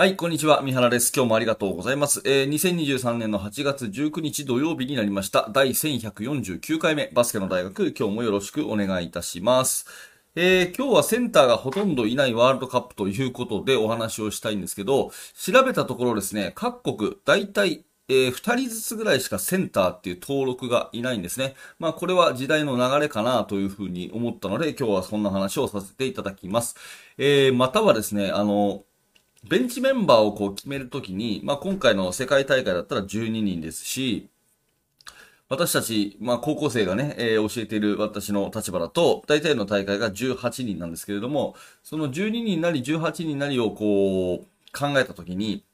はい、こんにちは。三原です。今日もありがとうございます。えー、2023年の8月19日土曜日になりました。第1149回目、バスケの大学、今日もよろしくお願いいたします。えー、今日はセンターがほとんどいないワールドカップということでお話をしたいんですけど、調べたところですね、各国、大体、えー、2人ずつぐらいしかセンターっていう登録がいないんですね。まあこれは時代の流れかなというふうに思ったので、今日はそんな話をさせていただきます。えー、またはですね、あの、ベンチメンバーをこう決めるときに、まあ、今回の世界大会だったら12人ですし、私たち、まあ、高校生がね、えー、教えている私の立場だと、大体の大会が18人なんですけれども、その12人なり18人なりをこう、考えたときに、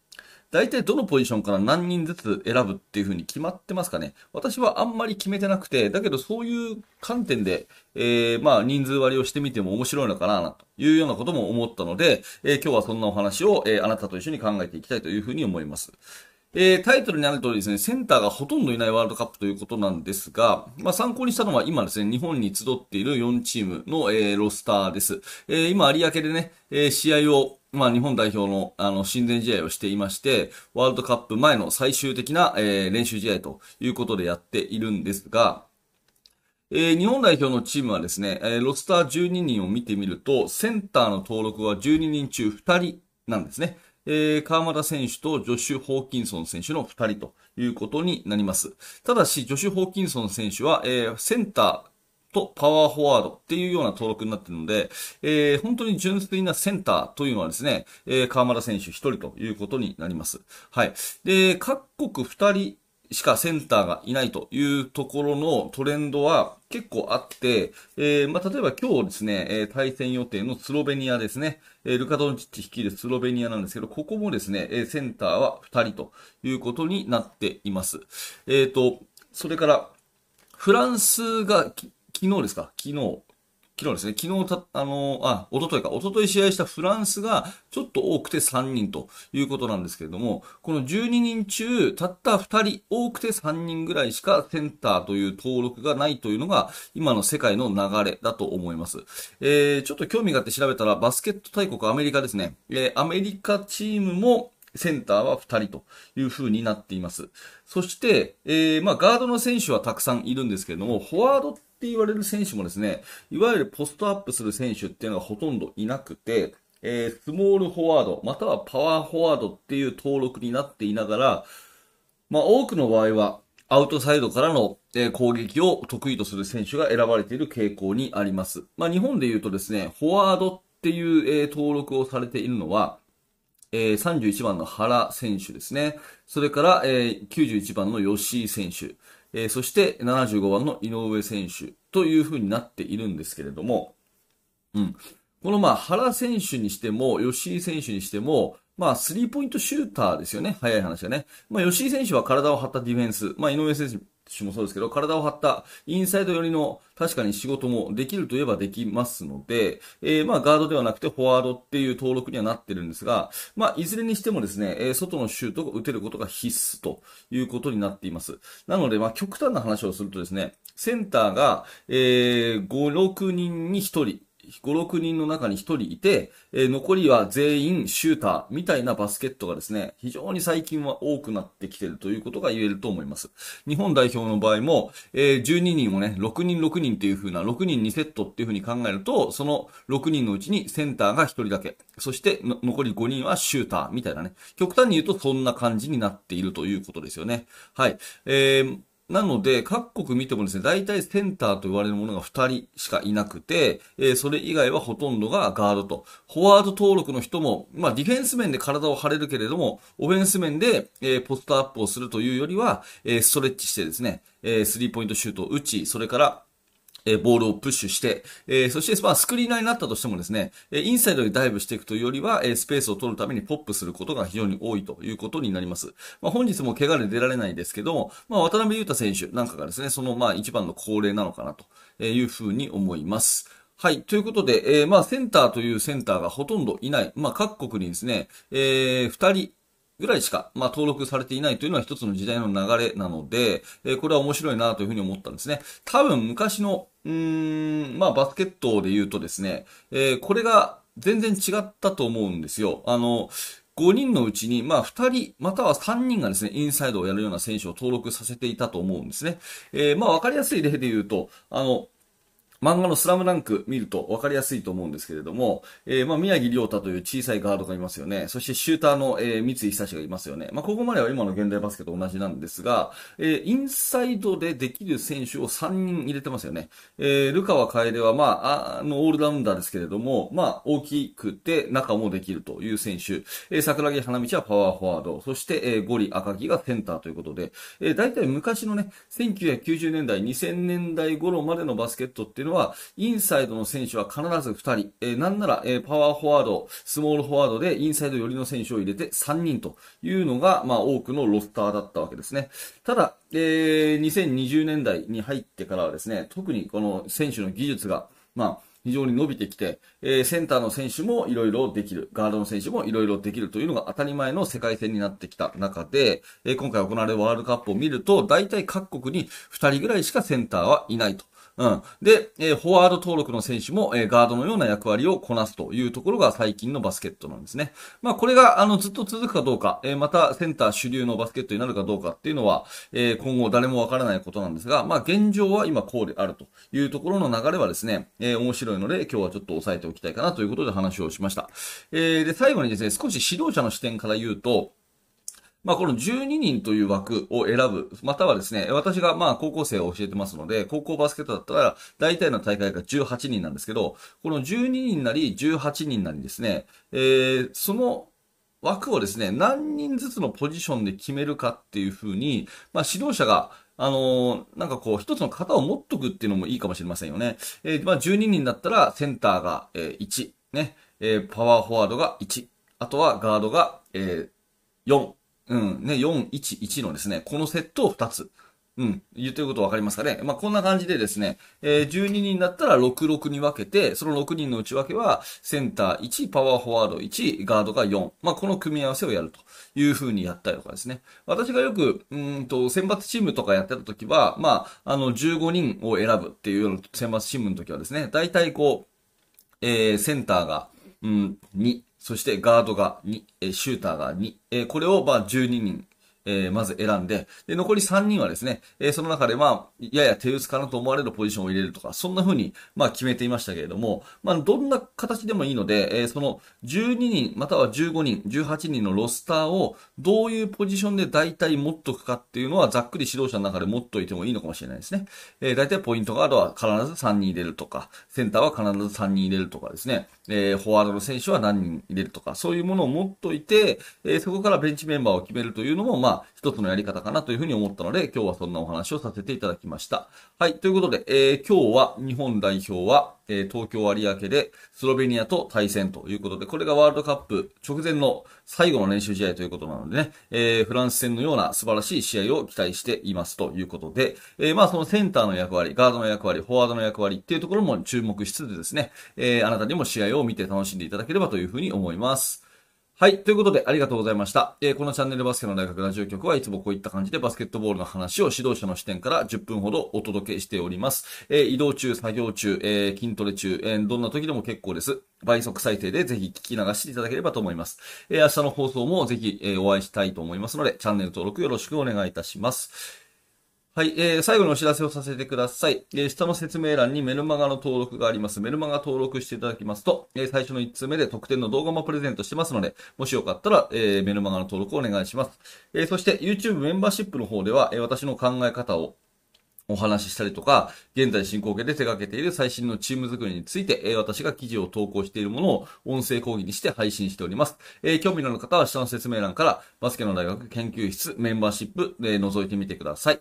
大体どのポジションから何人ずつ選ぶっていう風に決まってますかね私はあんまり決めてなくて、だけどそういう観点で、えー、まあ人数割りをしてみても面白いのかなというようなことも思ったので、えー、今日はそんなお話を、えー、あなたと一緒に考えていきたいというふうに思います。えー、タイトルにある通りですね、センターがほとんどいないワールドカップということなんですが、まあ、参考にしたのは今ですね、日本に集っている4チームの、えー、ロスターです。えー、今、有明でね、えー、試合をまあ、日本代表のあの親善試合をしていまして、ワールドカップ前の最終的な、えー、練習試合ということでやっているんですが、えー、日本代表のチームはですね、えー、ロスター12人を見てみると、センターの登録は12人中2人なんですね。えー、川又選手とジョシュ・ホーキンソン選手の2人ということになります。ただし、ジョシュ・ホーキンソン選手は、えー、センター、とパワーフォワードっていうような登録になっているので、えー、本当に純粋なセンターというのはですね、えー、河村選手1人ということになります。はい。で、各国2人しかセンターがいないというところのトレンドは結構あって、えー、まあ、例えば今日ですね、えー、対戦予定のスロベニアですね、えー、ルカドンチッチ率いるスロベニアなんですけど、ここもですね、えセンターは2人ということになっています。えっ、と、それから、フランスが昨日ですか？昨日。昨日ですね、昨日た、あの、あ、一昨日か、一昨日試合したフランスがちょっと多くて3人ということなんですけれども、この12人中、たった2人、多くて3人ぐらいしかセンターという登録がないというのが、今の世界の流れだと思います。えー、ちょっと興味があって調べたら、バスケット大国アメリカですね。えー、アメリカチームも、センターは2人という風になっています。そして、えー、まあ、ガードの選手はたくさんいるんですけれども、フォワードっって言われる選手もですね、いわゆるポストアップする選手っていうのがほとんどいなくて、えー、スモールフォワード、またはパワーフォワードっていう登録になっていながら、まあ多くの場合は、アウトサイドからの、攻撃を得意とする選手が選ばれている傾向にあります。まあ日本で言うとですね、フォワードっていう、登録をされているのは、えー、31番の原選手ですね。それから、えー、91番の吉井選手。えー、そして75番の井上選手というふうになっているんですけれども、うん。このまあ原選手にしても、吉井選手にしても、まあ、スリーポイントシューターですよね。早い話がね。まあ、吉井選手は体を張ったディフェンス。まあ、井上選手もそうですけど、体を張ったインサイド寄りの確かに仕事もできるといえばできますので、えー、まあガードではなくてフォワードっていう登録にはなってるんですが、まあいずれにしてもですね、えー、外のシュートを打てることが必須ということになっています。なので、まあ極端な話をするとですね、センターが、えー、5、6人に1人、5、6人の中に1人いて、えー、残りは全員シューターみたいなバスケットがですね、非常に最近は多くなってきてるということが言えると思います。日本代表の場合も、えー、12人をね、6人6人っていう風な、6人2セットっていう風に考えると、その6人のうちにセンターが1人だけ、そして残り5人はシューターみたいなね、極端に言うとそんな感じになっているということですよね。はい。えーなので、各国見てもですね、大体センターと言われるものが2人しかいなくて、えー、それ以外はほとんどがガードと。フォワード登録の人も、まあディフェンス面で体を張れるけれども、オフェンス面で、えー、ポストアップをするというよりは、えー、ストレッチしてですね、えー、スリーポイントシュートを打ち、それから、えボールをプッシュして、えそして、まあ、スクリーナーになったとしてもですね、えインサイドにダイブしていくというよりは、えスペースを取るためにポップすることが非常に多いということになります。まあ、本日も怪我で出られないですけども、まあ、渡辺裕太選手なんかがですね、その、まあ、一番の恒例なのかなというふうに思います。はい。ということで、えー、まあ、センターというセンターがほとんどいない。まあ、各国にですね、えー、二人、ぐらいしか、まあ、登録されていないというのは一つの時代の流れなので、えー、これは面白いなというふうに思ったんですね。多分昔の、うーん、まあ、バスケットで言うとですね、えー、これが全然違ったと思うんですよ。あの、5人のうちに、まあ、2人、または3人がですね、インサイドをやるような選手を登録させていたと思うんですね。えー、まあ、わかりやすい例で言うと、あの、漫画のスラムダンク見ると分かりやすいと思うんですけれども、えー、まあ、宮城亮太という小さいガードがいますよね。そしてシューターの、えー、三井久志がいますよね。まあ、ここまでは今の現代バスケと同じなんですが、えー、インサイドでできる選手を3人入れてますよね。えー、ルカワ楓は、まあ、あの、オールラウンダーですけれども、まあ、大きくて中もできるという選手。えー、桜木花道はパワーフォワード。そして、えー、ゴリ赤木がセンターということで、えー、大体昔のね、1990年代、2000年代頃までのバスケットっていうのは、インサイドの選手は必ず2人、えー、なんなら、えー、パワーフォワード、スモールフォワードでインサイド寄りの選手を入れて3人というのが、まあ、多くのロスターだったわけですね。ただ、えー、2020年代に入ってからはですね、特にこの選手の技術が、まあ、非常に伸びてきて、えー、センターの選手もいろいろできる、ガードの選手もいろいろできるというのが当たり前の世界戦になってきた中で、えー、今回行われるワールドカップを見ると、大体各国に2人ぐらいしかセンターはいないと。うん。で、えー、フォワード登録の選手も、えー、ガードのような役割をこなすというところが最近のバスケットなんですね。まあ、これが、あの、ずっと続くかどうか、えー、またセンター主流のバスケットになるかどうかっていうのは、えー、今後誰もわからないことなんですが、まあ、現状は今こうであるというところの流れはですね、えー、面白いので、今日はちょっと押さえておきたいかなということで話をしました。えー、で、最後にですね、少し指導者の視点から言うと、まあ、この12人という枠を選ぶ、またはですね、私がまあ高校生を教えてますので、高校バスケットだったら、大体の大会が18人なんですけど、この12人なり18人なりですね、えー、その枠をですね、何人ずつのポジションで決めるかっていうふうに、まあ、指導者が、あのー、なんかこう、一つの型を持っとくっていうのもいいかもしれませんよね。えー、まあ、12人だったら、センターが、えー、1、ね、えー、パワーフォワードが1、あとはガードが、えー、4、うん、ね、411のですね、このセットを2つ。うん。言ってることわかりますかね？まあ、こんな感じでですね、えー、12人だったら66に分けて、その6人の内訳は、センター1、パワーフォワード1、ガードが4。まあ、この組み合わせをやるという風にやったりとかですね。私がよく、うんと、選抜チームとかやってた時は、まあ、あの、15人を選ぶっていうような選抜チームの時はですね、大体こう、えー、センターが、うん、2、そしてガードが2、えシューターが2、えこれをまあ12人、え、まず選んで、で、残り3人はですね、え、その中でまあ、やや手薄かなと思われるポジションを入れるとか、そんな風に、まあ決めていましたけれども、まあ、どんな形でもいいので、え、その12人、または15人、18人のロスターをどういうポジションで大体持っとくかっていうのは、ざっくり指導者の中で持っといてもいいのかもしれないですね。えー、大体ポイントガードは必ず3人入れるとか、センターは必ず3人入れるとかですね、えー、フォワードの選手は何人入れるとか、そういうものを持っといて、えー、そこからベンチメンバーを決めるというのも、まあ、一つのやり方かなというふうに思ったので、今日はそんなお話をさせていただきました。はい、ということで、えー、今日は日本代表は、えー、東京有明でスロベニアと対戦ということで、これがワールドカップ直前の最後の練習試合ということなのでね、えー、フランス戦のような素晴らしい試合を期待していますということで、えー、まあそのセンターの役割、ガードの役割、フォワードの役割っていうところも注目しつつですね、え、あなたにも試合を見て楽しんでいただければというふうに思います。はい。ということで、ありがとうございました。えー、このチャンネルバスケの大学ラジオ局はいつもこういった感じでバスケットボールの話を指導者の視点から10分ほどお届けしております。えー、移動中、作業中、えー、筋トレ中、えどんな時でも結構です。倍速再生でぜひ聞き流していただければと思います。え明日の放送もぜひ、えお会いしたいと思いますので、チャンネル登録よろしくお願いいたします。はい、えー、最後のお知らせをさせてください。えー、下の説明欄にメルマガの登録があります。メルマガ登録していただきますと、えー、最初の1通目で特典の動画もプレゼントしてますので、もしよかったら、えー、メルマガの登録をお願いします。えー、そして YouTube メンバーシップの方では、えー、私の考え方をお話ししたりとか、現在進行形で手掛けている最新のチーム作りについて、えー、私が記事を投稿しているものを音声講義にして配信しております。えー、興味のある方は下の説明欄からバスケの大学研究室メンバーシップで覗いてみてください。